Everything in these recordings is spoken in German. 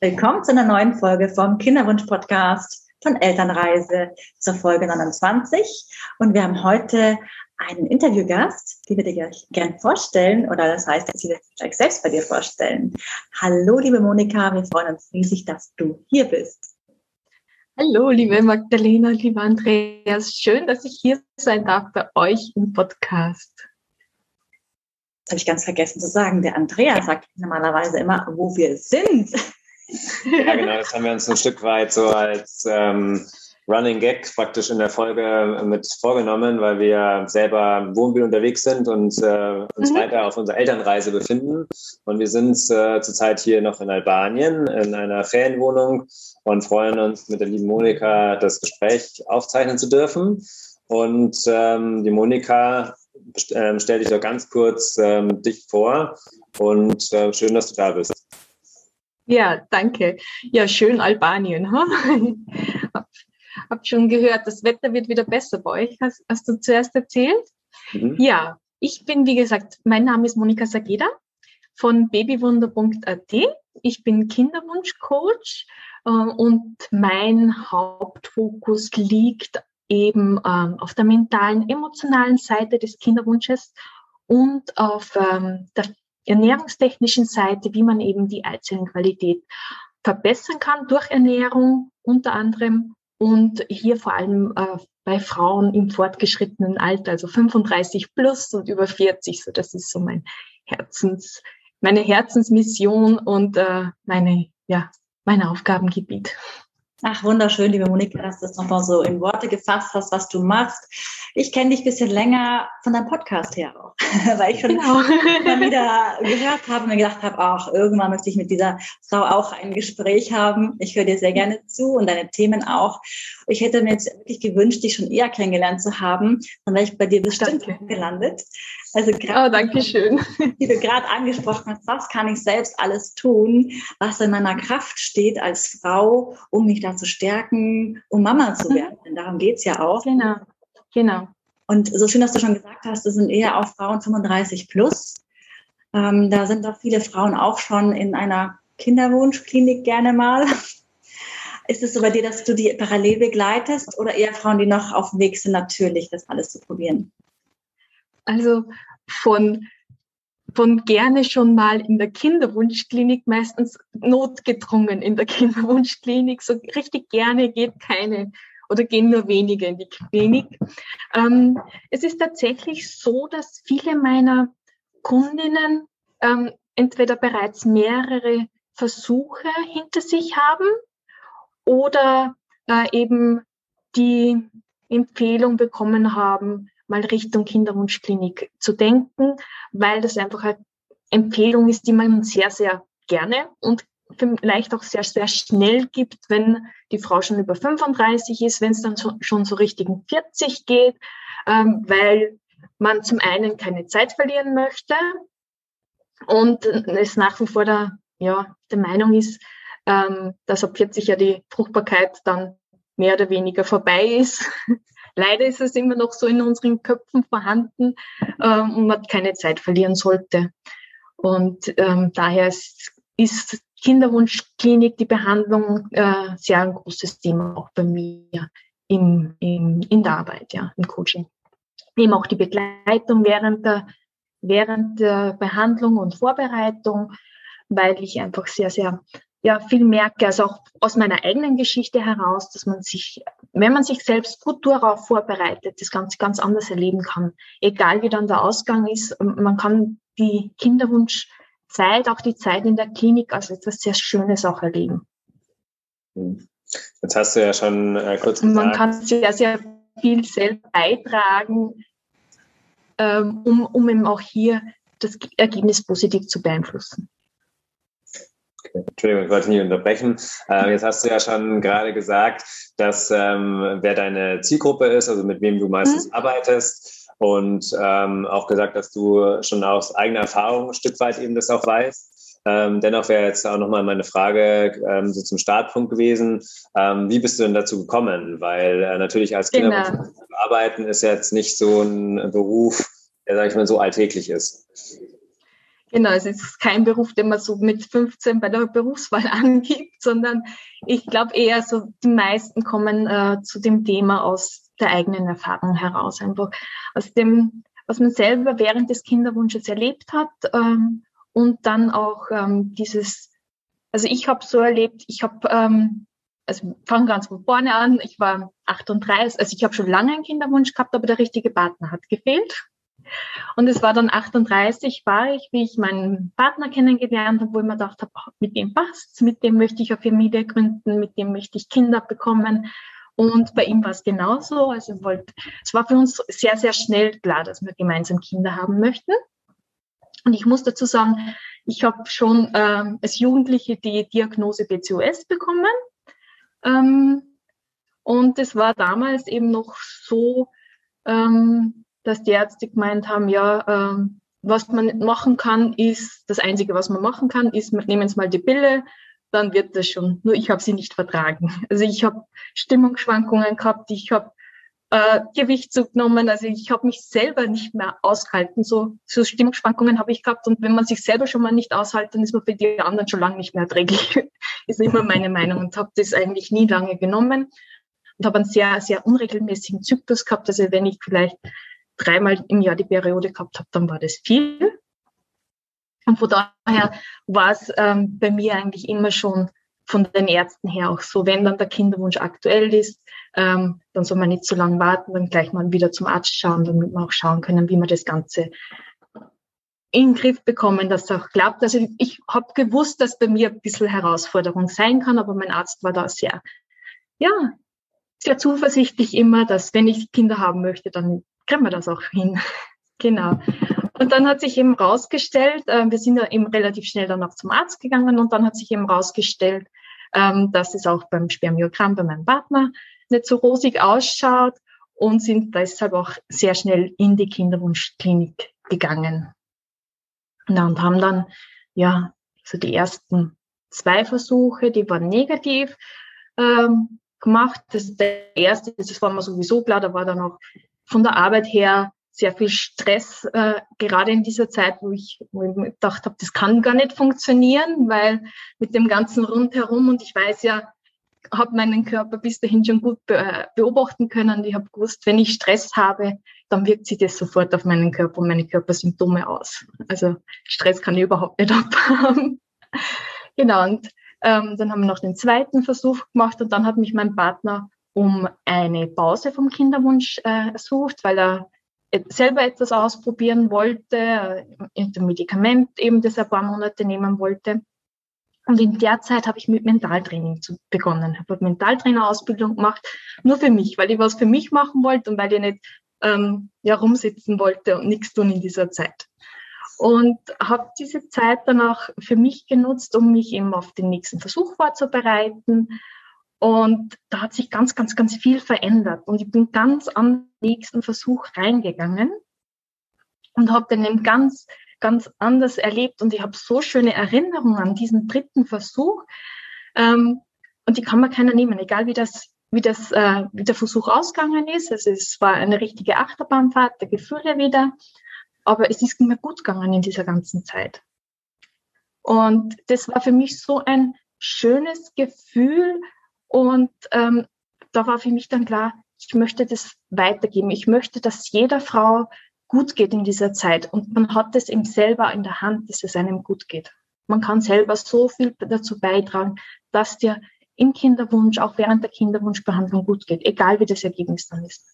Willkommen zu einer neuen Folge vom Kinderwunsch-Podcast von Elternreise zur Folge 29. Und wir haben heute einen Interviewgast, die wir dir gerne vorstellen, oder das heißt, sie wird gleich selbst bei dir vorstellen. Hallo, liebe Monika, wir freuen uns riesig, dass du hier bist. Hallo, liebe Magdalena, lieber Andreas. Schön, dass ich hier sein darf bei euch im Podcast. Das habe ich ganz vergessen zu sagen. Der Andreas sagt normalerweise immer, wo wir sind. Ja, genau, das haben wir uns ein Stück weit so als ähm, Running Gag praktisch in der Folge mit vorgenommen, weil wir selber Wohnmobil unterwegs sind und äh, uns mhm. weiter auf unserer Elternreise befinden. Und wir sind äh, zurzeit hier noch in Albanien in einer Ferienwohnung und freuen uns mit der lieben Monika das Gespräch aufzeichnen zu dürfen. Und ähm, die Monika äh, stell dich doch ganz kurz ähm, dich vor und äh, schön, dass du da bist. Ja, danke. Ja, schön Albanien. Ha? hab, hab schon gehört, das Wetter wird wieder besser bei euch. Hast, hast du zuerst erzählt? Mhm. Ja, ich bin, wie gesagt, mein Name ist Monika Sageda von babywunder.at. Ich bin Kinderwunschcoach äh, und mein Hauptfokus liegt eben ähm, auf der mentalen, emotionalen Seite des Kinderwunsches und auf ähm, der ernährungstechnischen Seite, wie man eben die Eizellenqualität verbessern kann durch Ernährung unter anderem und hier vor allem äh, bei Frauen im fortgeschrittenen Alter, also 35 plus und über 40. So, das ist so mein Herzens, meine Herzensmission und äh, meine, ja, mein Aufgabengebiet. Ach, wunderschön, liebe Monika, dass du das nochmal so in Worte gefasst hast, was du machst. Ich kenne dich ein bisschen länger von deinem Podcast her auch, weil ich schon genau. mal wieder gehört habe und mir gedacht habe, ach, irgendwann möchte ich mit dieser Frau auch ein Gespräch haben. Ich höre dir sehr gerne zu und deine Themen auch. Ich hätte mir jetzt wirklich gewünscht, dich schon eher kennengelernt zu haben, dann wäre ich bei dir bestimmt Danke. gelandet. Also gerade, oh, danke schön. Wie du gerade angesprochen hast, was kann ich selbst alles tun, was in meiner Kraft steht als Frau, um mich da zu stärken, um Mama zu mhm. werden. Denn darum geht's ja auch. Genau, genau. Und so schön, dass du schon gesagt hast, das sind eher auch Frauen 35 plus. Ähm, da sind doch viele Frauen auch schon in einer Kinderwunschklinik gerne mal. Ist es so bei dir, dass du die parallel begleitest oder eher Frauen, die noch auf dem Weg sind, natürlich das alles zu probieren? Also von, von gerne schon mal in der Kinderwunschklinik, meistens notgedrungen in der Kinderwunschklinik. So richtig gerne geht keine oder gehen nur wenige in die Klinik. Ähm, es ist tatsächlich so, dass viele meiner Kundinnen ähm, entweder bereits mehrere Versuche hinter sich haben oder äh, eben die Empfehlung bekommen haben, mal Richtung Kinderwunschklinik zu denken, weil das einfach eine Empfehlung ist, die man sehr, sehr gerne und vielleicht auch sehr, sehr schnell gibt, wenn die Frau schon über 35 ist, wenn es dann schon so Richtung 40 geht, ähm, weil man zum einen keine Zeit verlieren möchte und es nach wie vor der, ja, der Meinung ist, ähm, dass ab 40 ja die Fruchtbarkeit dann mehr oder weniger vorbei ist Leider ist es immer noch so in unseren Köpfen vorhanden ähm, und man keine Zeit verlieren sollte. Und ähm, daher ist, ist Kinderwunschklinik, die Behandlung äh, sehr ein großes Thema auch bei mir im, im, in der Arbeit, ja, im Coaching. Eben auch die Begleitung während der, während der Behandlung und Vorbereitung, weil ich einfach sehr, sehr ja viel merke, also auch aus meiner eigenen Geschichte heraus, dass man sich, wenn man sich selbst gut darauf vorbereitet, das Ganze ganz anders erleben kann. Egal wie dann der Ausgang ist, man kann die Kinderwunschzeit, auch die Zeit in der Klinik als etwas sehr Schönes auch erleben. Jetzt hast du ja schon äh, kurz gesagt. Man kann sehr, sehr viel selbst beitragen, ähm, um, um eben auch hier das Ergebnis positiv zu beeinflussen. Entschuldigung, ich wollte nicht unterbrechen. Äh, jetzt hast du ja schon gerade gesagt, dass ähm, wer deine Zielgruppe ist, also mit wem du meistens mhm. arbeitest und ähm, auch gesagt, dass du schon aus eigener Erfahrung ein Stück weit eben das auch weißt. Ähm, dennoch wäre jetzt auch nochmal meine Frage ähm, so zum Startpunkt gewesen. Ähm, wie bist du denn dazu gekommen? Weil äh, natürlich als Kinder genau. arbeiten ist jetzt nicht so ein Beruf, der, sag ich mal, so alltäglich ist. Genau, es ist kein Beruf, den man so mit 15 bei der Berufswahl angibt, sondern ich glaube eher so, die meisten kommen äh, zu dem Thema aus der eigenen Erfahrung heraus, einfach aus dem, was man selber während des Kinderwunsches erlebt hat ähm, und dann auch ähm, dieses, also ich habe so erlebt, ich habe, ähm, also fange ganz von vorne an, ich war 38, also ich habe schon lange einen Kinderwunsch gehabt, aber der richtige Partner hat gefehlt. Und es war dann 38 war ich, wie ich meinen Partner kennengelernt habe, wo ich mir gedacht habe, mit dem passt mit dem möchte ich eine Familie gründen, mit dem möchte ich Kinder bekommen. Und bei ihm war es genauso. Also wollte, es war für uns sehr, sehr schnell klar, dass wir gemeinsam Kinder haben möchten. Und ich muss dazu sagen, ich habe schon ähm, als Jugendliche die Diagnose BCOS bekommen. Ähm, und es war damals eben noch so, ähm, dass die Ärzte gemeint haben, ja, ähm, was man machen kann, ist, das Einzige, was man machen kann, ist, nehmen Sie mal die Pille, dann wird das schon. Nur ich habe sie nicht vertragen. Also ich habe Stimmungsschwankungen gehabt, ich habe äh, Gewicht zugenommen, also ich habe mich selber nicht mehr ausgehalten. So, so Stimmungsschwankungen habe ich gehabt und wenn man sich selber schon mal nicht aushält, dann ist man für die anderen schon lange nicht mehr erträglich. ist immer meine Meinung und habe das eigentlich nie lange genommen und habe einen sehr, sehr unregelmäßigen Zyklus gehabt. Also wenn ich vielleicht dreimal im Jahr die Periode gehabt habe, dann war das viel. Und von daher war es ähm, bei mir eigentlich immer schon von den Ärzten her auch so, wenn dann der Kinderwunsch aktuell ist, ähm, dann soll man nicht zu lange warten, dann gleich mal wieder zum Arzt schauen, damit wir auch schauen können, wie wir das Ganze in den Griff bekommen, dass es auch klappt. Also ich habe gewusst, dass bei mir ein bisschen Herausforderung sein kann, aber mein Arzt war da sehr, ja, sehr zuversichtlich immer, dass wenn ich Kinder haben möchte, dann kriegen wir das auch hin. genau. Und dann hat sich eben rausgestellt, äh, wir sind ja eben relativ schnell dann auch zum Arzt gegangen und dann hat sich eben rausgestellt, ähm, dass es auch beim Spermiogramm bei meinem Partner nicht so rosig ausschaut und sind deshalb auch sehr schnell in die Kinderwunschklinik gegangen. Ja, und haben dann, ja, so die ersten zwei Versuche, die waren negativ ähm, gemacht. Das der erste, das war mir sowieso klar, da war dann auch von der Arbeit her sehr viel Stress, äh, gerade in dieser Zeit, wo ich, wo ich gedacht habe, das kann gar nicht funktionieren, weil mit dem ganzen Rundherum und ich weiß ja, habe meinen Körper bis dahin schon gut be beobachten können. Ich habe gewusst, wenn ich Stress habe, dann wirkt sich das sofort auf meinen Körper und meine Körpersymptome aus. Also Stress kann ich überhaupt nicht abhaben. genau, und ähm, dann haben wir noch den zweiten Versuch gemacht und dann hat mich mein Partner um eine Pause vom Kinderwunsch äh, sucht, weil er selber etwas ausprobieren wollte, äh, ein Medikament eben, das er ein paar Monate nehmen wollte. Und in der Zeit habe ich mit Mentaltraining zu, begonnen, habe Mentaltrainerausbildung gemacht, nur für mich, weil ich was für mich machen wollte und weil ich nicht ähm, ja, rumsitzen wollte und nichts tun in dieser Zeit. Und habe diese Zeit dann auch für mich genutzt, um mich eben auf den nächsten Versuch vorzubereiten, und da hat sich ganz, ganz, ganz viel verändert. Und ich bin ganz am nächsten Versuch reingegangen und habe den eben ganz, ganz anders erlebt. Und ich habe so schöne Erinnerungen an diesen dritten Versuch. Ähm, und die kann man keiner nehmen, egal wie das, wie das, äh, wie der Versuch ausgegangen ist. Also es war eine richtige Achterbahnfahrt der Gefühle wieder. Aber es ist mir gut gegangen in dieser ganzen Zeit. Und das war für mich so ein schönes Gefühl, und ähm, da war für mich dann klar, ich möchte das weitergeben. Ich möchte, dass jeder Frau gut geht in dieser Zeit. Und man hat es eben selber in der Hand, dass es einem gut geht. Man kann selber so viel dazu beitragen, dass dir im Kinderwunsch, auch während der Kinderwunschbehandlung gut geht, egal wie das Ergebnis dann ist.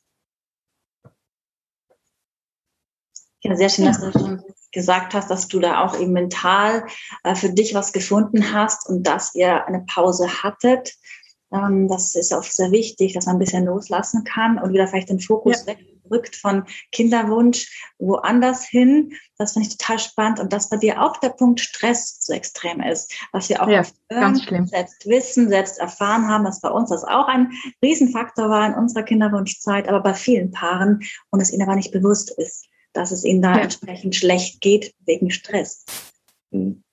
Ja, sehr schön, dass du schon gesagt hast, dass du da auch eben mental äh, für dich was gefunden hast und dass ihr eine Pause hattet. Ähm, das ist auch sehr wichtig, dass man ein bisschen loslassen kann und wieder vielleicht den Fokus ja. wegrückt von Kinderwunsch woanders hin. Das finde ich total spannend und dass bei dir auch der Punkt Stress zu extrem ist, was wir auch ja, ganz schlimm. selbst wissen, selbst erfahren haben, dass bei uns das auch ein Riesenfaktor war in unserer Kinderwunschzeit, aber bei vielen Paaren und es ihnen aber nicht bewusst ist, dass es ihnen da ja. entsprechend schlecht geht wegen Stress. Mhm.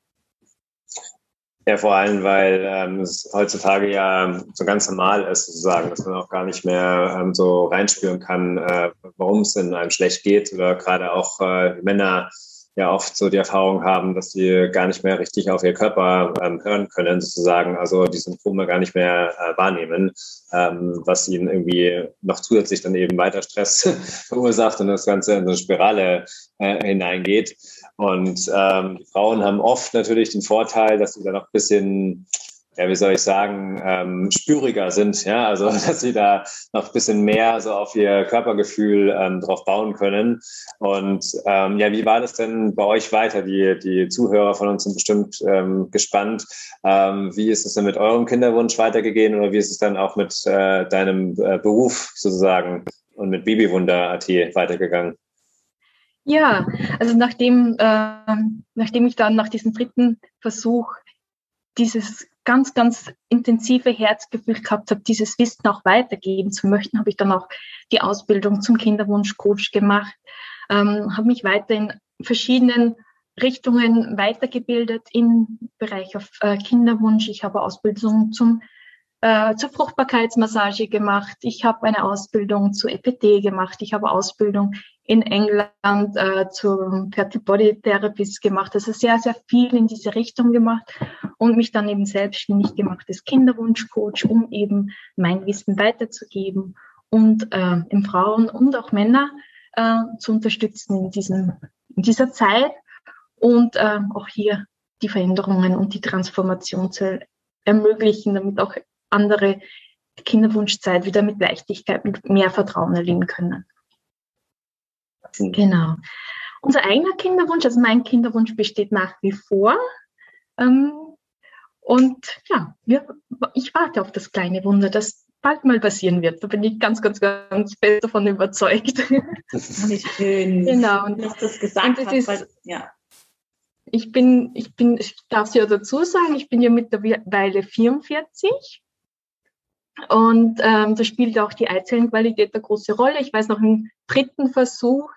Ja, vor allem, weil ähm, es heutzutage ja so ganz normal ist, sozusagen, dass man auch gar nicht mehr ähm, so reinspüren kann, äh, warum es in einem schlecht geht oder gerade auch äh, Männer ja oft so die Erfahrung haben, dass sie gar nicht mehr richtig auf ihr Körper ähm, hören können, sozusagen, also die Symptome gar nicht mehr äh, wahrnehmen, ähm, was ihnen irgendwie noch zusätzlich dann eben weiter Stress verursacht und das Ganze in so eine Spirale äh, hineingeht. Und ähm, die Frauen haben oft natürlich den Vorteil, dass sie da noch ein bisschen ja, wie soll ich sagen, ähm, spüriger sind, ja, also dass sie da noch ein bisschen mehr so auf ihr Körpergefühl ähm, drauf bauen können. Und ähm, ja, wie war das denn bei euch weiter? Die, die Zuhörer von uns sind bestimmt ähm, gespannt. Ähm, wie ist es denn mit eurem Kinderwunsch weitergegangen oder wie ist es dann auch mit äh, deinem äh, Beruf sozusagen und mit Babywunder.at weitergegangen? Ja, also nachdem, äh, nachdem ich dann nach diesem dritten Versuch dieses ganz, ganz intensive Herzgefühl gehabt habe, dieses Wissen auch weitergeben zu möchten, habe ich dann auch die Ausbildung zum Kinderwunschcoach gemacht, ähm, habe mich weiter in verschiedenen Richtungen weitergebildet im Bereich auf äh, Kinderwunsch. Ich habe Ausbildung zum äh, zur Fruchtbarkeitsmassage gemacht. Ich habe eine Ausbildung zu EPT gemacht. Ich habe Ausbildung in England äh, zum Fertile Body Therapist gemacht. Also sehr, sehr viel in diese Richtung gemacht und mich dann eben selbstständig gemacht als Kinderwunschcoach, um eben mein Wissen weiterzugeben und äh, in Frauen und auch Männer äh, zu unterstützen in, diesem, in dieser Zeit und äh, auch hier die Veränderungen und die Transformation zu ermöglichen, damit auch andere Kinderwunschzeit wieder mit Leichtigkeit, mit mehr Vertrauen erleben können. Mhm. Genau. Unser eigener Kinderwunsch, also mein Kinderwunsch besteht nach wie vor. Ähm, und ja, wir, ich warte auf das kleine Wunder, das bald mal passieren wird. Da bin ich ganz, ganz, ganz fest davon überzeugt. Wie schön. Genau. Und dass das gesagt das ist, weil, ja. Ich bin, ich bin, ich darf es ja dazu sagen, ich bin ja mittlerweile 44 und ähm, da spielt auch die Eizellenqualität eine große Rolle. Ich weiß noch im dritten Versuch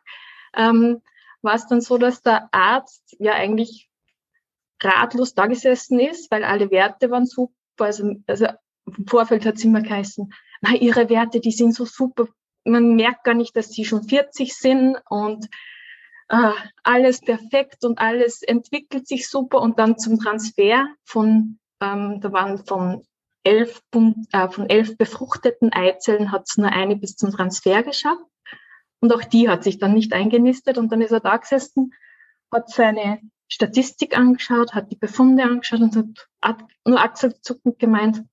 ähm, war es dann so, dass der Arzt ja eigentlich ratlos da gesessen ist, weil alle Werte waren super. Also, also im Vorfeld hat es immer geheißen, na, ihre Werte, die sind so super. Man merkt gar nicht, dass sie schon 40 sind und äh, alles perfekt und alles entwickelt sich super. Und dann zum Transfer von, ähm, da waren von elf, äh, von elf befruchteten Eizellen hat es nur eine bis zum Transfer geschafft. Und auch die hat sich dann nicht eingenistet. Und dann ist er da gesessen, hat seine Statistik angeschaut, hat die Befunde angeschaut und hat nur achselzuckend gemeint,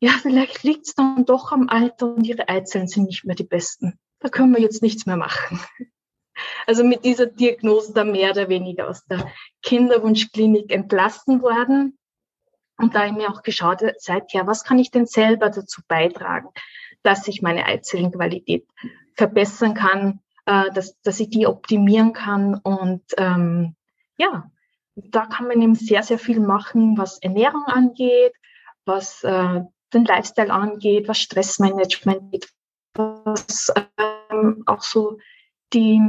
ja, vielleicht liegt es dann doch am Alter und ihre Eizellen sind nicht mehr die besten. Da können wir jetzt nichts mehr machen. Also mit dieser Diagnose da mehr oder weniger aus der Kinderwunschklinik entlassen worden. Und da habe ich mir auch geschaut, seither, was kann ich denn selber dazu beitragen, dass ich meine Eizellenqualität verbessern kann, äh, dass, dass ich die optimieren kann. Und ähm, ja, da kann man eben sehr, sehr viel machen, was Ernährung angeht, was äh, den Lifestyle angeht, was Stressmanagement geht, was ähm, auch so die,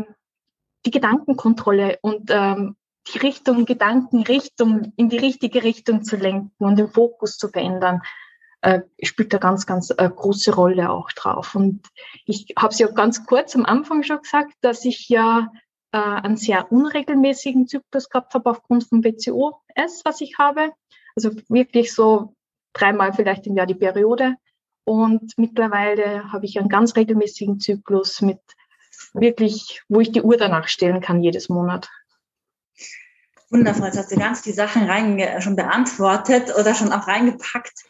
die Gedankenkontrolle und ähm, Richtung, Gedankenrichtung in die richtige Richtung zu lenken und den Fokus zu verändern, äh, spielt da ganz, ganz äh, große Rolle auch drauf. Und ich habe es ja ganz kurz am Anfang schon gesagt, dass ich ja äh, einen sehr unregelmäßigen Zyklus gehabt habe aufgrund von BCOS, was ich habe. Also wirklich so dreimal vielleicht im Jahr die Periode. Und mittlerweile habe ich einen ganz regelmäßigen Zyklus mit wirklich, wo ich die Uhr danach stellen kann jedes Monat. Wundervoll, jetzt hast du ganz die Sachen rein, schon beantwortet oder schon auch reingepackt.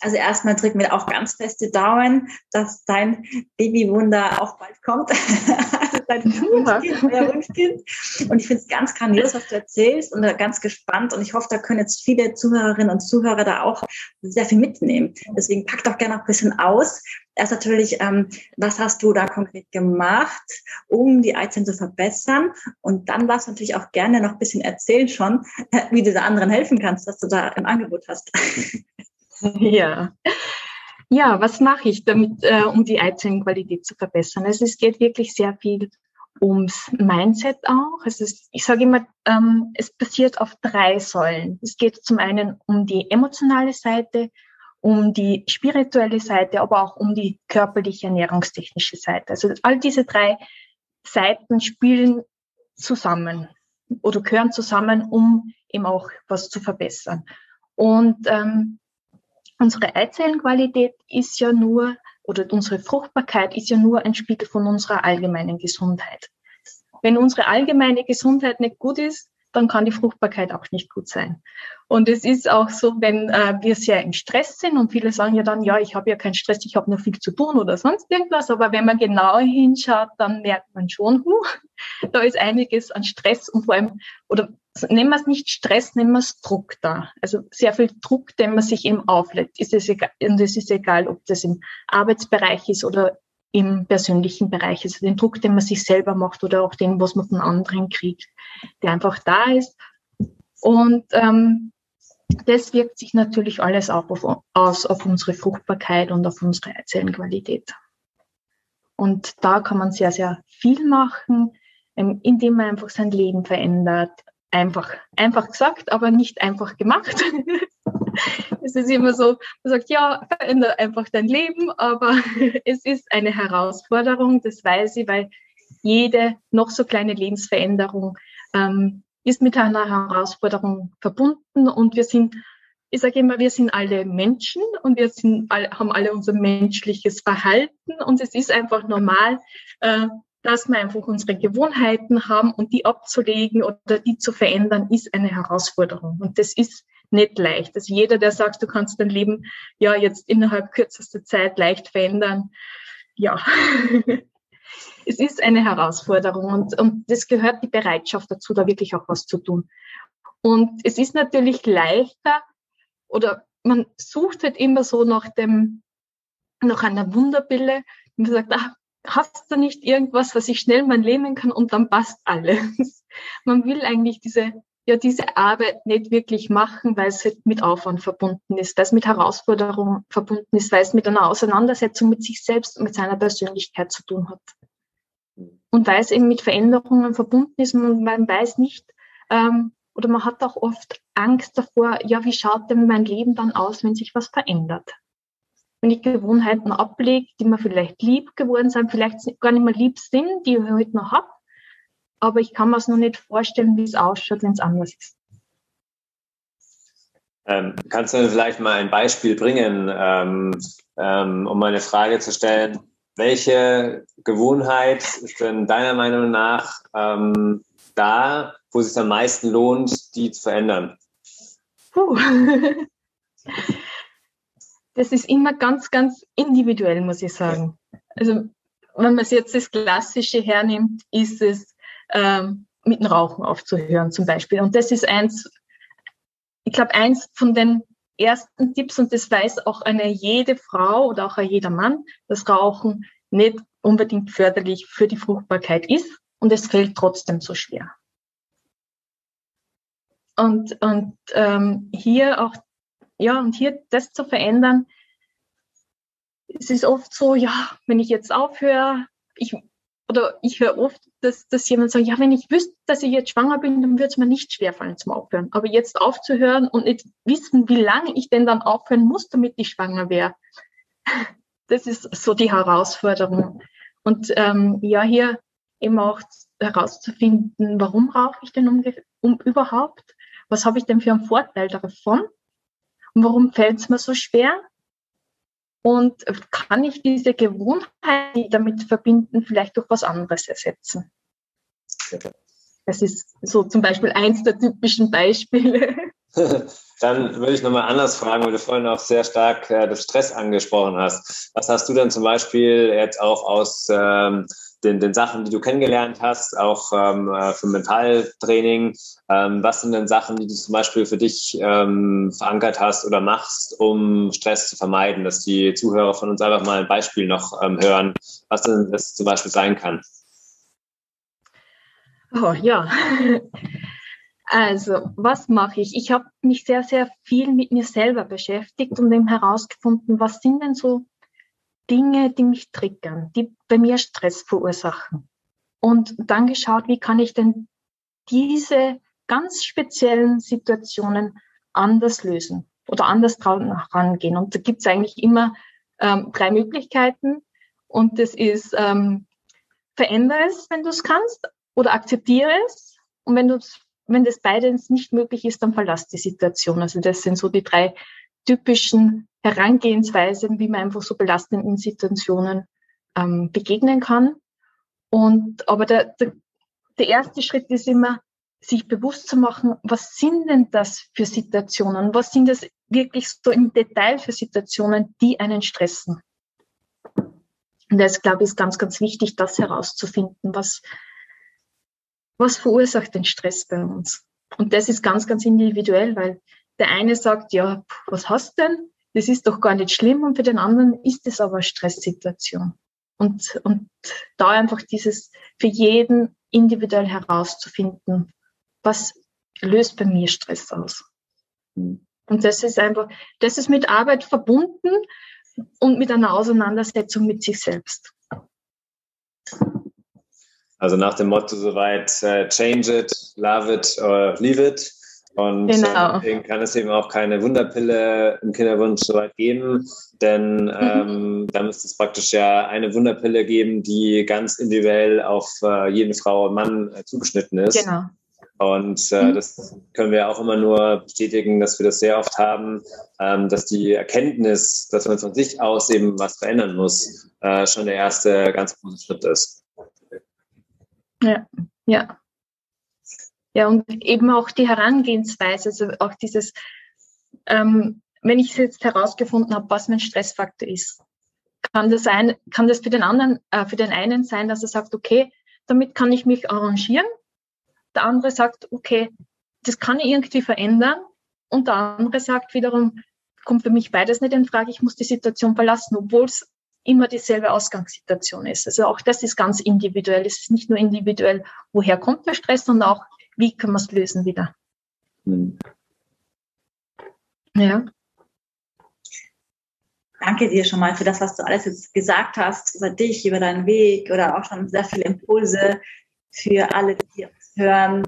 Also erstmal drücken wir auch ganz feste Daumen, dass dein Babywunder auch bald kommt. also dein Wunschkind, euer Wunschkind. Und ich finde es ganz grandios, was du erzählst und ganz gespannt. Und ich hoffe, da können jetzt viele Zuhörerinnen und Zuhörer da auch sehr viel mitnehmen. Deswegen packt doch gerne noch ein bisschen aus, Erst natürlich, ähm, was hast du da konkret gemacht, um die Eizellen zu verbessern? Und dann darfst du natürlich auch gerne noch ein bisschen erzählen schon, wie du da anderen helfen kannst, was du da im Angebot hast. Ja. Ja, was mache ich damit, äh, um die Eizellenqualität zu verbessern? Also es geht wirklich sehr viel ums Mindset auch. Also es, ich sage immer, ähm, es basiert auf drei Säulen. Es geht zum einen um die emotionale Seite, um die spirituelle Seite, aber auch um die körperliche ernährungstechnische Seite. Also all diese drei Seiten spielen zusammen oder gehören zusammen, um eben auch was zu verbessern. Und ähm, unsere Eizellenqualität ist ja nur, oder unsere Fruchtbarkeit ist ja nur ein Spiegel von unserer allgemeinen Gesundheit. Wenn unsere allgemeine Gesundheit nicht gut ist, dann kann die Fruchtbarkeit auch nicht gut sein. Und es ist auch so, wenn äh, wir sehr im Stress sind und viele sagen ja dann, ja, ich habe ja keinen Stress, ich habe nur viel zu tun oder sonst irgendwas. Aber wenn man genauer hinschaut, dann merkt man schon, huh, da ist einiges an Stress und vor allem, oder nennen wir es nicht Stress, nennen wir es Druck da. Also sehr viel Druck, den man sich eben auflädt. Ist es egal, und es ist egal, ob das im Arbeitsbereich ist oder im persönlichen Bereich. Also den Druck, den man sich selber macht oder auch den, was man von anderen kriegt, der einfach da ist. Und ähm, das wirkt sich natürlich alles auch auf, aus auf unsere Fruchtbarkeit und auf unsere Zellenqualität. Und da kann man sehr, sehr viel machen, ähm, indem man einfach sein Leben verändert. Einfach, einfach gesagt, aber nicht einfach gemacht. es ist immer so, man sagt, ja, verändere einfach dein Leben, aber es ist eine Herausforderung, das weiß ich, weil jede noch so kleine Lebensveränderung ähm, ist mit einer Herausforderung verbunden und wir sind, ich sage immer, wir sind alle Menschen und wir sind, haben alle unser menschliches Verhalten und es ist einfach normal, äh, dass wir einfach unsere Gewohnheiten haben und die abzulegen oder die zu verändern, ist eine Herausforderung. Und das ist nicht leicht. Also jeder, der sagt, du kannst dein Leben ja jetzt innerhalb kürzester Zeit leicht verändern, ja, es ist eine Herausforderung und, und gehört die Bereitschaft dazu, da wirklich auch was zu tun. Und es ist natürlich leichter oder man sucht halt immer so nach dem, nach einer Wunderbille. Und man sagt, ah, hast du nicht irgendwas, was ich schnell mal nehmen kann und dann passt alles. Man will eigentlich diese ja diese Arbeit nicht wirklich machen, weil es halt mit Aufwand verbunden ist, weil es mit Herausforderungen verbunden ist, weil es mit einer Auseinandersetzung mit sich selbst und mit seiner Persönlichkeit zu tun hat. Und weil es eben mit Veränderungen verbunden ist und man weiß nicht, ähm, oder man hat auch oft Angst davor, ja, wie schaut denn mein Leben dann aus, wenn sich was verändert? Wenn ich Gewohnheiten ablege, die mir vielleicht lieb geworden sind, vielleicht gar nicht mehr lieb sind, die ich heute noch habe, aber ich kann mir es noch nicht vorstellen, wie es ausschaut, wenn es anders ist. Ähm, kannst du vielleicht mal ein Beispiel bringen, ähm, ähm, um eine Frage zu stellen? Welche Gewohnheit ist denn deiner Meinung nach ähm, da, wo es sich am meisten lohnt, die zu verändern? Puh. Das ist immer ganz, ganz individuell, muss ich sagen. Also, wenn man jetzt das Klassische hernimmt, ist es ähm, mit dem Rauchen aufzuhören zum Beispiel. Und das ist eins, ich glaube, eins von den ersten Tipps, und das weiß auch eine jede Frau oder auch jeder Mann, dass Rauchen nicht unbedingt förderlich für die Fruchtbarkeit ist und es fällt trotzdem so schwer. Und, und ähm, hier auch, ja, und hier das zu verändern, es ist oft so, ja, wenn ich jetzt aufhöre, ich, oder ich höre oft, dass, dass jemand sagt, ja, wenn ich wüsste, dass ich jetzt schwanger bin, dann würde es mir nicht schwerfallen zum Aufhören. Aber jetzt aufzuhören und nicht wissen, wie lange ich denn dann aufhören muss, damit ich schwanger wäre, das ist so die Herausforderung. Und ähm, ja, hier eben auch herauszufinden, warum rauche ich denn um, um überhaupt? Was habe ich denn für einen Vorteil davon? Und warum fällt es mir so schwer? Und kann ich diese Gewohnheit die damit verbinden, vielleicht durch was anderes ersetzen? Das ist so zum Beispiel eins der typischen Beispiele. Dann würde ich nochmal anders fragen, weil du vorhin auch sehr stark äh, das Stress angesprochen hast. Was hast du denn zum Beispiel jetzt auch aus ähm, den, den Sachen, die du kennengelernt hast, auch ähm, äh, für Mentaltraining. Ähm, was sind denn Sachen, die du zum Beispiel für dich ähm, verankert hast oder machst, um Stress zu vermeiden, dass die Zuhörer von uns einfach mal ein Beispiel noch ähm, hören, was denn das zum Beispiel sein kann? Oh ja. Also, was mache ich? Ich habe mich sehr, sehr viel mit mir selber beschäftigt und eben herausgefunden, was sind denn so Dinge, die mich triggern, die bei mir Stress verursachen. Und dann geschaut, wie kann ich denn diese ganz speziellen Situationen anders lösen oder anders rangehen. Und da gibt es eigentlich immer ähm, drei Möglichkeiten. Und das ist, ähm, verändere es, wenn du es kannst. oder akzeptiere es. Und wenn wenn das beides nicht möglich ist, dann verlass die Situation. Also das sind so die drei typischen Herangehensweisen, wie man einfach so belastenden Situationen ähm, begegnen kann. Und aber der, der, der erste Schritt ist immer, sich bewusst zu machen, was sind denn das für Situationen? Was sind das wirklich so im Detail für Situationen, die einen stressen? Und das, glaube ich, ist ganz, ganz wichtig, das herauszufinden, was, was verursacht den Stress bei uns? Und das ist ganz, ganz individuell, weil der eine sagt, ja, was hast denn? Das ist doch gar nicht schlimm. Und für den anderen ist es aber eine Stresssituation. Und, und da einfach dieses für jeden individuell herauszufinden, was löst bei mir Stress aus. Und das ist einfach, das ist mit Arbeit verbunden und mit einer Auseinandersetzung mit sich selbst. Also nach dem Motto soweit, uh, change it, love it or leave it. Und genau. deswegen kann es eben auch keine Wunderpille im Kinderwunsch soweit geben, denn mhm. ähm, da müsste es praktisch ja eine Wunderpille geben, die ganz individuell auf äh, jede Frau und Mann äh, zugeschnitten ist. Genau. Und äh, mhm. das können wir auch immer nur bestätigen, dass wir das sehr oft haben, ähm, dass die Erkenntnis, dass man von sich aus eben was verändern muss, äh, schon der erste ganz große Schritt ist. Ja, ja. Ja, und eben auch die Herangehensweise, also auch dieses, ähm, wenn ich jetzt herausgefunden habe, was mein Stressfaktor ist, kann das sein, kann das für den anderen, äh, für den einen sein, dass er sagt, okay, damit kann ich mich arrangieren. Der andere sagt, okay, das kann ich irgendwie verändern. Und der andere sagt wiederum, kommt für mich beides nicht in Frage, ich muss die Situation verlassen, obwohl es immer dieselbe Ausgangssituation ist. Also auch das ist ganz individuell. Es ist nicht nur individuell, woher kommt der Stress, sondern auch, wie können wir es lösen wieder. Mhm. Ja. Danke dir schon mal für das, was du alles jetzt gesagt hast, über dich, über deinen Weg oder auch schon sehr viele Impulse für alle, die uns hören.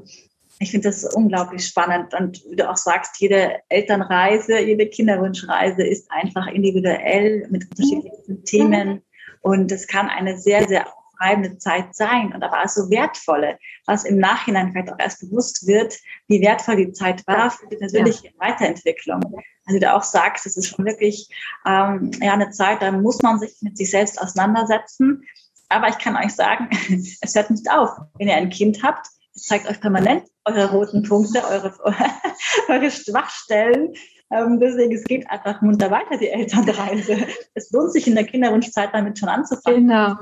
Ich finde das unglaublich spannend. Und wie du auch sagst, jede Elternreise, jede Kinderwunschreise ist einfach individuell mit unterschiedlichsten Themen. Und es kann eine sehr, sehr aufreibende Zeit sein und aber auch so wertvolle, was im Nachhinein vielleicht auch erst bewusst wird, wie wertvoll die Zeit war für die persönliche ja. Weiterentwicklung. Also du auch sagst, es ist schon wirklich ähm, ja, eine Zeit, da muss man sich mit sich selbst auseinandersetzen. Aber ich kann euch sagen, es hört nicht auf. Wenn ihr ein Kind habt, es zeigt euch permanent eure roten Punkte, eure, eure Schwachstellen. Ähm, deswegen, es geht einfach munter weiter, die Elternreise. Es lohnt sich in der Kinderwunschzeit damit schon anzufangen. Genau.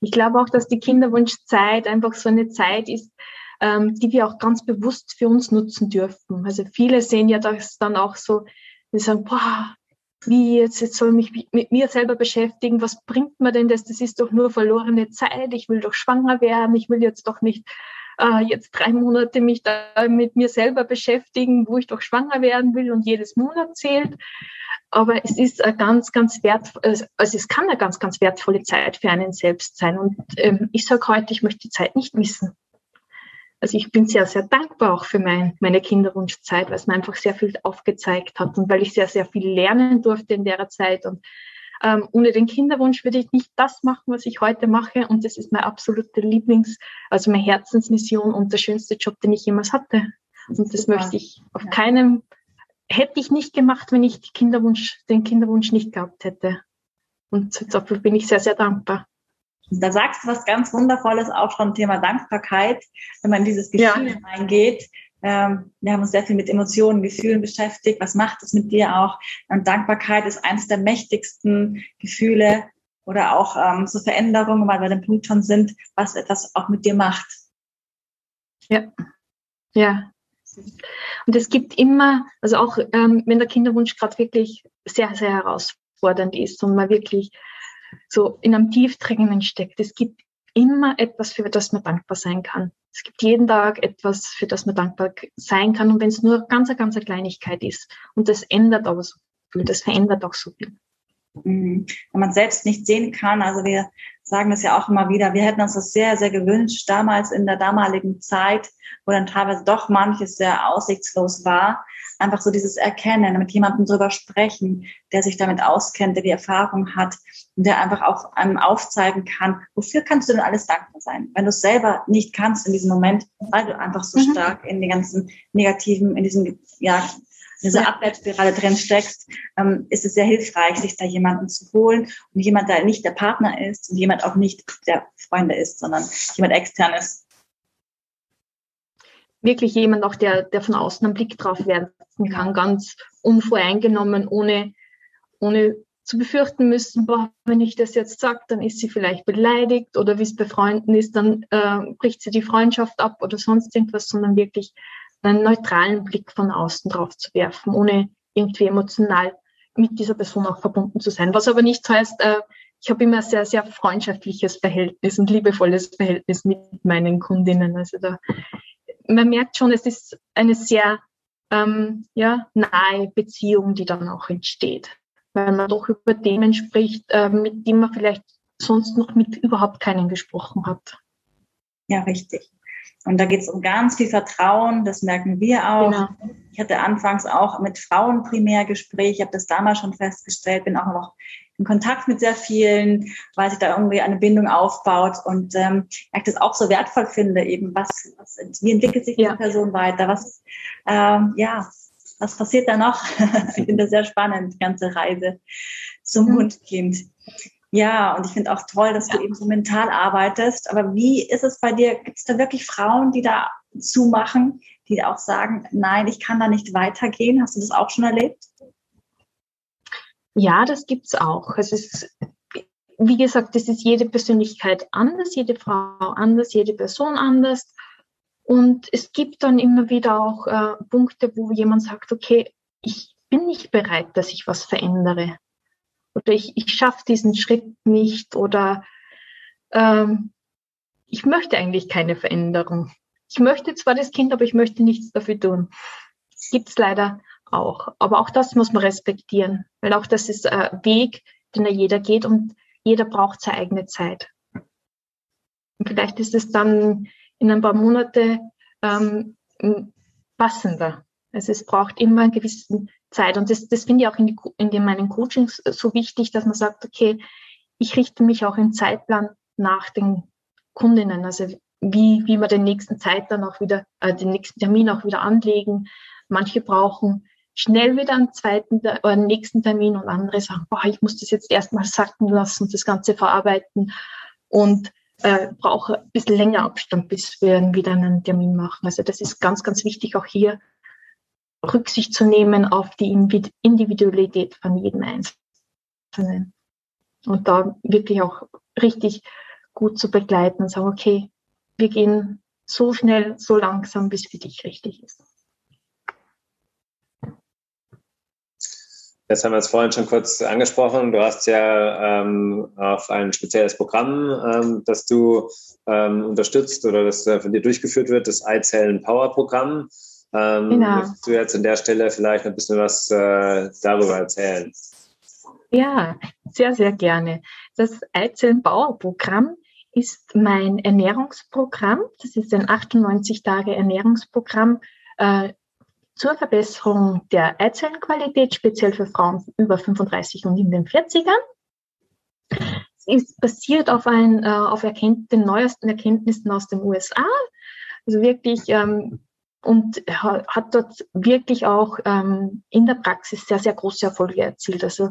Ich glaube auch, dass die Kinderwunschzeit einfach so eine Zeit ist, ähm, die wir auch ganz bewusst für uns nutzen dürfen. Also viele sehen ja das dann auch so, die sagen, boah, wie jetzt, jetzt soll ich mich mit mir selber beschäftigen, was bringt mir denn das? Das ist doch nur verlorene Zeit, ich will doch schwanger werden, ich will jetzt doch nicht äh, jetzt drei Monate mich da mit mir selber beschäftigen, wo ich doch schwanger werden will und jedes Monat zählt. Aber es ist eine ganz, ganz wertvoll, also es kann eine ganz, ganz wertvolle Zeit für einen selbst sein. Und ähm, ich sage heute, ich möchte die Zeit nicht missen. Also ich bin sehr, sehr dankbar auch für mein, meine Kinderwunschzeit, weil es mir einfach sehr viel aufgezeigt hat und weil ich sehr, sehr viel lernen durfte in der Zeit. Und ähm, ohne den Kinderwunsch würde ich nicht das machen, was ich heute mache. Und das ist meine absolute Lieblings-, also meine Herzensmission und der schönste Job, den ich jemals hatte. Und das Super. möchte ich auf ja. keinem, hätte ich nicht gemacht, wenn ich Kinderwunsch, den Kinderwunsch nicht gehabt hätte. Und dafür bin ich sehr, sehr dankbar. Da sagst du was ganz Wundervolles auch schon Thema Dankbarkeit, wenn man in dieses Gefühl ja. reingeht. Ähm, wir haben uns sehr viel mit Emotionen, Gefühlen beschäftigt. Was macht es mit dir auch? Und Dankbarkeit ist eines der mächtigsten Gefühle oder auch ähm, so Veränderungen, weil wir den Punkt schon sind, was etwas auch mit dir macht. Ja, ja. Und es gibt immer, also auch ähm, wenn der Kinderwunsch gerade wirklich sehr, sehr herausfordernd ist und man wirklich so in einem Tiefdringenden steckt. Es gibt immer etwas, für das man dankbar sein kann. Es gibt jeden Tag etwas, für das man dankbar sein kann. Und wenn es nur ganz, ganz eine Kleinigkeit ist. Und das ändert aber so viel. Das verändert auch so viel. Mhm. Wenn man selbst nicht sehen kann, also wir sagen das ja auch immer wieder. Wir hätten uns das sehr, sehr gewünscht, damals in der damaligen Zeit, wo dann teilweise doch manches sehr aussichtslos war. Einfach so dieses Erkennen, mit jemandem drüber sprechen, der sich damit auskennt, der die Erfahrung hat und der einfach auch einem aufzeigen kann, wofür kannst du denn alles dankbar sein? Wenn du es selber nicht kannst in diesem Moment, weil du einfach so mhm. stark in die ganzen negativen, in diesem, ja, dieser Abwärtsspirale drin steckst, ähm, ist es sehr hilfreich, sich da jemanden zu holen und jemand, der nicht der Partner ist und jemand auch nicht der Freunde ist, sondern jemand externes. Wirklich jemand auch, der, der von außen einen Blick drauf werfen kann, ganz unvoreingenommen, ohne, ohne zu befürchten müssen, boah, wenn ich das jetzt sage, dann ist sie vielleicht beleidigt oder wie es bei Freunden ist, dann äh, bricht sie die Freundschaft ab oder sonst irgendwas, sondern wirklich einen neutralen Blick von außen drauf zu werfen, ohne irgendwie emotional mit dieser Person auch verbunden zu sein. Was aber nicht heißt, äh, ich habe immer ein sehr, sehr freundschaftliches Verhältnis und liebevolles Verhältnis mit meinen Kundinnen. Also da, man merkt schon, es ist eine sehr ähm, ja, nahe Beziehung, die dann auch entsteht, weil man doch über Themen spricht, äh, mit denen man vielleicht sonst noch mit überhaupt keinen gesprochen hat. Ja, richtig. Und da geht es um ganz viel Vertrauen, das merken wir auch. Genau. Ich hatte anfangs auch mit Frauen primär Gespräche, ich habe das damals schon festgestellt, bin auch noch in Kontakt mit sehr vielen, weil sich da irgendwie eine Bindung aufbaut und ähm, ich das auch so wertvoll finde, eben was, was wie entwickelt sich ja. die Person weiter, was ähm, ja, was passiert da noch? ich finde das sehr spannend, die ganze Reise zum mhm. Hundkind. Ja, und ich finde auch toll, dass ja. du eben so mental arbeitest. Aber wie ist es bei dir? Gibt es da wirklich Frauen, die da zumachen, die auch sagen, nein, ich kann da nicht weitergehen? Hast du das auch schon erlebt? Ja, das gibt es auch. Es ist, wie gesagt, es ist jede Persönlichkeit anders, jede Frau anders, jede Person anders. Und es gibt dann immer wieder auch äh, Punkte, wo jemand sagt, okay, ich bin nicht bereit, dass ich was verändere oder ich, ich schaffe diesen Schritt nicht oder ähm, ich möchte eigentlich keine Veränderung. Ich möchte zwar das Kind, aber ich möchte nichts dafür tun. Gibt es leider auch. Aber auch das muss man respektieren, weil auch das ist ein Weg, den ja jeder geht und jeder braucht seine eigene Zeit. Und vielleicht ist es dann in ein paar Monate ähm, passender. Also es braucht immer einen gewissen Zeit. Und das, das finde ich auch in, die, in meinen Coachings so wichtig, dass man sagt, okay, ich richte mich auch im Zeitplan nach den Kundinnen, also wie, wie wir den nächsten Zeit dann auch wieder, äh, den nächsten Termin auch wieder anlegen. Manche brauchen schnell wieder einen zweiten oder äh, einen nächsten Termin und andere sagen, boah, ich muss das jetzt erstmal sacken lassen und das Ganze verarbeiten und äh, brauche ein bisschen länger Abstand, bis wir wieder einen Termin machen. Also das ist ganz, ganz wichtig, auch hier Rücksicht zu nehmen auf die Individualität von jedem Einzelnen. Und da wirklich auch richtig gut zu begleiten und sagen, okay, wir gehen so schnell, so langsam, bis für dich richtig ist. Jetzt haben wir es vorhin schon kurz angesprochen. Du hast ja ähm, auf ein spezielles Programm, ähm, das du ähm, unterstützt oder das äh, von dir durchgeführt wird, das Eizellen Power Programm. Ähm, genau. Möchtest du jetzt an der Stelle vielleicht ein bisschen was äh, darüber erzählen? Ja, sehr, sehr gerne. Das Eizellenbauerprogramm ist mein Ernährungsprogramm. Das ist ein 98 Tage Ernährungsprogramm äh, zur Verbesserung der Eizellenqualität, speziell für Frauen über 35 und in den 40ern. Es ist basiert auf, ein, äh, auf den neuesten Erkenntnissen aus den USA. Also wirklich ähm, und hat dort wirklich auch ähm, in der Praxis sehr, sehr große Erfolge erzielt. Also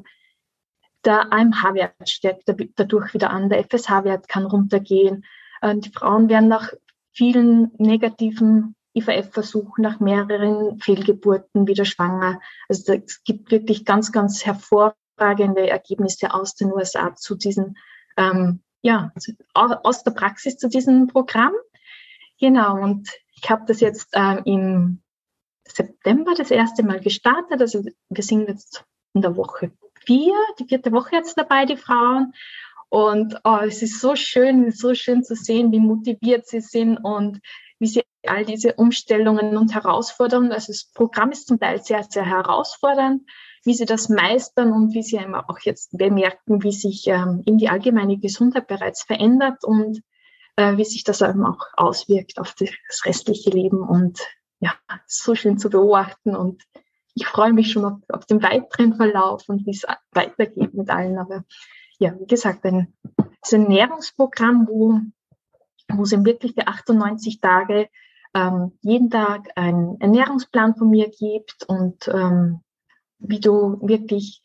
der AMH-Wert stärkt dadurch wieder an, der FSH-Wert kann runtergehen. Äh, die Frauen werden nach vielen negativen IVF-Versuchen, nach mehreren Fehlgeburten wieder schwanger. Also es gibt wirklich ganz, ganz hervorragende Ergebnisse aus den USA zu diesen, ähm, ja, aus der Praxis zu diesem Programm. Genau, und ich habe das jetzt ähm, im September das erste Mal gestartet. Also wir sind jetzt in der Woche vier, die vierte Woche jetzt dabei, die Frauen. Und oh, es ist so schön, so schön zu sehen, wie motiviert sie sind und wie sie all diese Umstellungen und Herausforderungen, also das Programm ist zum Teil sehr, sehr herausfordernd, wie sie das meistern und wie sie auch jetzt bemerken, wie sich ähm, eben die allgemeine Gesundheit bereits verändert und äh, wie sich das eben auch auswirkt auf das restliche Leben und ja, so schön zu beobachten und ich freue mich schon auf, auf den weiteren Verlauf und wie es weitergeht mit allen. Aber ja, wie gesagt, ein, ein Ernährungsprogramm, wo, wo es eben wirklich für 98 Tage ähm, jeden Tag einen Ernährungsplan von mir gibt und ähm, wie du wirklich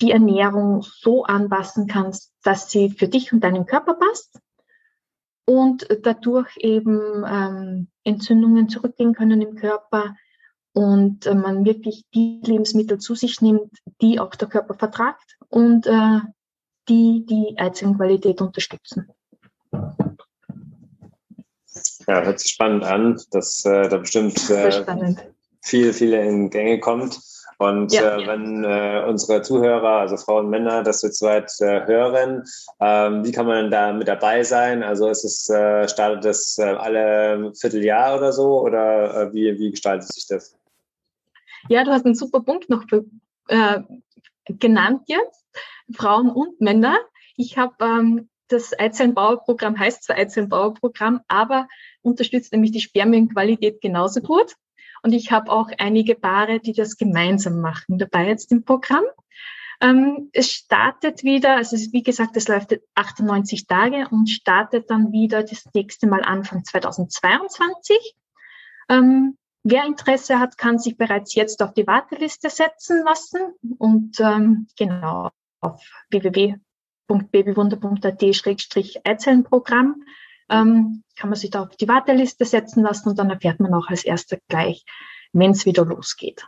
die Ernährung so anpassen kannst, dass sie für dich und deinen Körper passt und dadurch eben ähm, Entzündungen zurückgehen können im Körper und äh, man wirklich die Lebensmittel zu sich nimmt, die auch der Körper vertragt und äh, die die Eizellenqualität unterstützen. Ja, hört sich spannend an, dass äh, da bestimmt äh, viel, viele in Gänge kommt. Und ja, äh, wenn äh, unsere Zuhörer, also Frauen und Männer, das jetzt weit äh, hören, ähm, wie kann man da mit dabei sein? Also ist es, äh, startet das äh, alle Vierteljahr oder so oder äh, wie, wie gestaltet sich das? Ja, du hast einen super Punkt noch äh, genannt jetzt, Frauen und Männer. Ich habe ähm, das Eizellenbauerprogramm heißt zwar Eizellenbauerprogramm, aber unterstützt nämlich die Spermienqualität genauso gut. Und ich habe auch einige Paare, die das gemeinsam machen, dabei jetzt im Programm. Ähm, es startet wieder, also wie gesagt, es läuft 98 Tage und startet dann wieder das nächste Mal Anfang 2022. Ähm, wer Interesse hat, kann sich bereits jetzt auf die Warteliste setzen lassen und ähm, genau auf www.babywunder.at-Eizellenprogramm ähm, kann man sich da auf die Warteliste setzen lassen und dann erfährt man auch als erster gleich, wenn es wieder losgeht.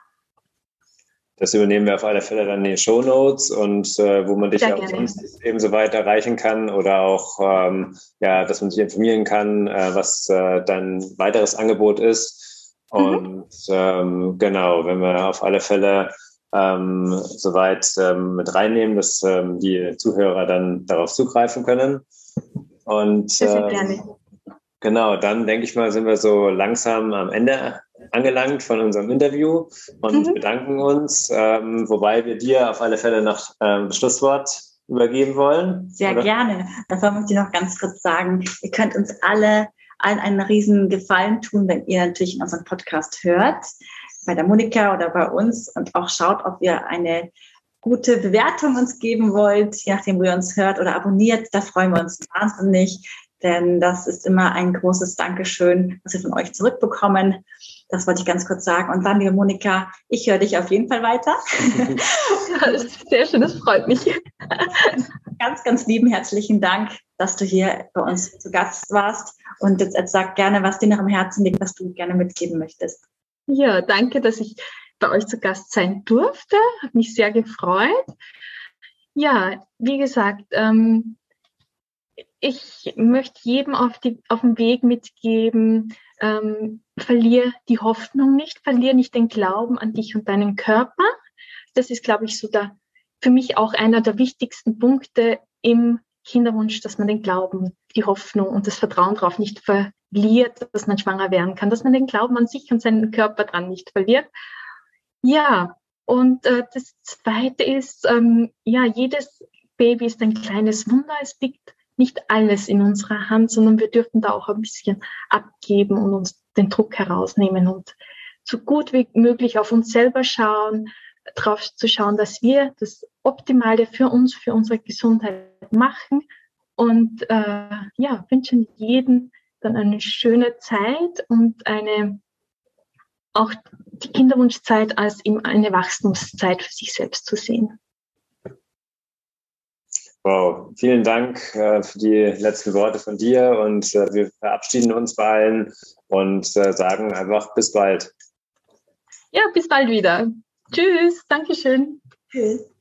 Das übernehmen wir auf alle Fälle dann in die Show Notes und äh, wo man dich auch sonst ebenso weit erreichen kann oder auch, ähm, ja, dass man sich informieren kann, äh, was äh, dein weiteres Angebot ist. Mhm. Und ähm, genau, wenn wir auf alle Fälle ähm, soweit ähm, mit reinnehmen, dass ähm, die Zuhörer dann darauf zugreifen können. Und äh, genau, dann denke ich mal, sind wir so langsam am Ende angelangt von unserem Interview und mhm. bedanken uns, ähm, wobei wir dir auf alle Fälle noch ähm, Schlusswort übergeben wollen. Sehr oder? gerne. Davor möchte ich noch ganz kurz sagen, ihr könnt uns alle allen einen riesen Gefallen tun, wenn ihr natürlich in unseren Podcast hört, bei der Monika oder bei uns und auch schaut, ob ihr eine gute Bewertung uns geben wollt, je nachdem, wo ihr uns hört oder abonniert, da freuen wir uns wahnsinnig, denn das ist immer ein großes Dankeschön, was wir von euch zurückbekommen. Das wollte ich ganz kurz sagen. Und dann, liebe Monika, ich höre dich auf jeden Fall weiter. Das ist sehr schön, das freut mich. Ganz, ganz lieben herzlichen Dank, dass du hier bei uns zu Gast warst. Und jetzt sag gerne, was dir noch am Herzen liegt, was du gerne mitgeben möchtest. Ja, danke, dass ich bei euch zu Gast sein durfte. Hat mich sehr gefreut. Ja, wie gesagt, ähm, ich möchte jedem auf, die, auf dem Weg mitgeben, ähm, verlier die Hoffnung nicht, verlier nicht den Glauben an dich und deinen Körper. Das ist, glaube ich, so der, für mich auch einer der wichtigsten Punkte im Kinderwunsch, dass man den Glauben, die Hoffnung und das Vertrauen darauf nicht verliert, dass man schwanger werden kann, dass man den Glauben an sich und seinen Körper dran nicht verliert ja, und äh, das Zweite ist, ähm, ja, jedes Baby ist ein kleines Wunder. Es liegt nicht alles in unserer Hand, sondern wir dürfen da auch ein bisschen abgeben und uns den Druck herausnehmen und so gut wie möglich auf uns selber schauen, darauf zu schauen, dass wir das Optimale für uns, für unsere Gesundheit machen und äh, ja, wünschen jedem dann eine schöne Zeit und eine auch die Kinderwunschzeit als eine Wachstumszeit für sich selbst zu sehen. Wow, vielen Dank äh, für die letzten Worte von dir und äh, wir verabschieden uns bei allen und äh, sagen einfach bis bald. Ja, bis bald wieder. Tschüss, Dankeschön. Tschüss.